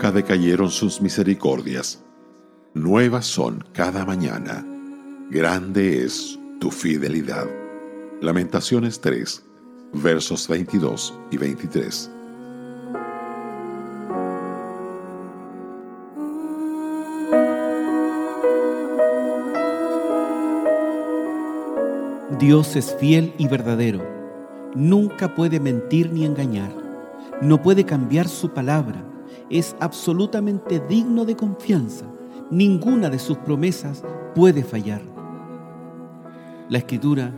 ya decayeron sus misericordias. Nuevas son cada mañana. Grande es tu fidelidad. Lamentaciones 3, versos 22 y 23. Dios es fiel y verdadero. Nunca puede mentir ni engañar. No puede cambiar su palabra. Es absolutamente digno de confianza. Ninguna de sus promesas puede fallar. La escritura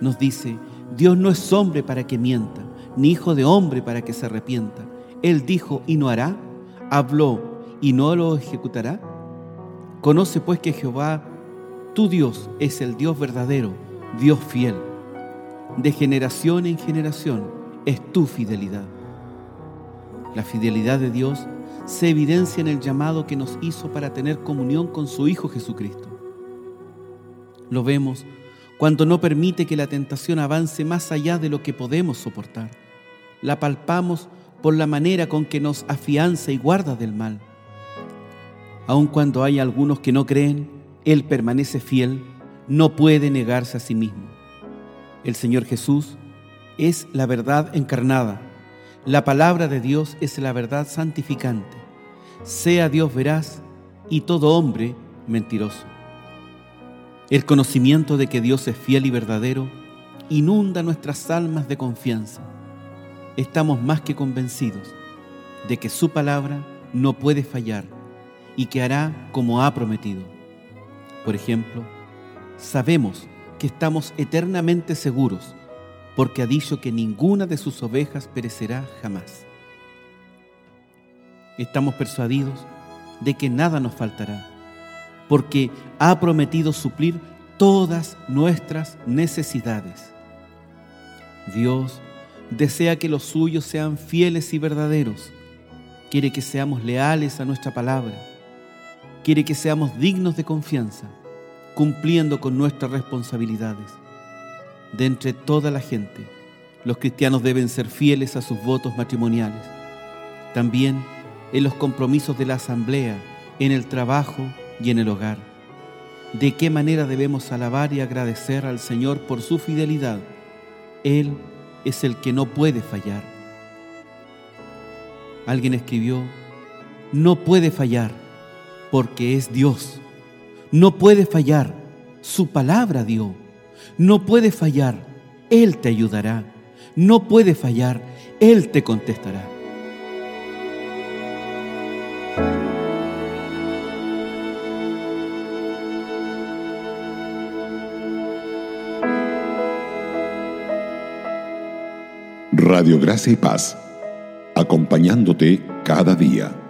nos dice, Dios no es hombre para que mienta, ni hijo de hombre para que se arrepienta. Él dijo y no hará, habló y no lo ejecutará. Conoce pues que Jehová, tu Dios, es el Dios verdadero Dios fiel. De generación en generación es tu fidelidad. La fidelidad de Dios se evidencia en el llamado que nos hizo para tener comunión con su Hijo Jesucristo. Lo vemos cuando no permite que la tentación avance más allá de lo que podemos soportar. La palpamos por la manera con que nos afianza y guarda del mal. Aun cuando hay algunos que no creen, Él permanece fiel no puede negarse a sí mismo. El Señor Jesús es la verdad encarnada. La palabra de Dios es la verdad santificante. Sea Dios veraz y todo hombre mentiroso. El conocimiento de que Dios es fiel y verdadero inunda nuestras almas de confianza. Estamos más que convencidos de que su palabra no puede fallar y que hará como ha prometido. Por ejemplo, sabemos que estamos eternamente seguros, porque ha dicho que ninguna de sus ovejas perecerá jamás. Estamos persuadidos de que nada nos faltará, porque ha prometido suplir todas nuestras necesidades. Dios desea que los suyos sean fieles y verdaderos. Quiere que seamos leales a nuestra palabra. Quiere que seamos dignos de confianza cumpliendo con nuestras responsabilidades. De entre toda la gente, los cristianos deben ser fieles a sus votos matrimoniales, también en los compromisos de la asamblea, en el trabajo y en el hogar. De qué manera debemos alabar y agradecer al Señor por su fidelidad. Él es el que no puede fallar. Alguien escribió, no puede fallar porque es Dios. No puede fallar. Su palabra dio. No puede fallar. Él te ayudará. No puede fallar. Él te contestará. Radio Gracia y Paz, acompañándote cada día.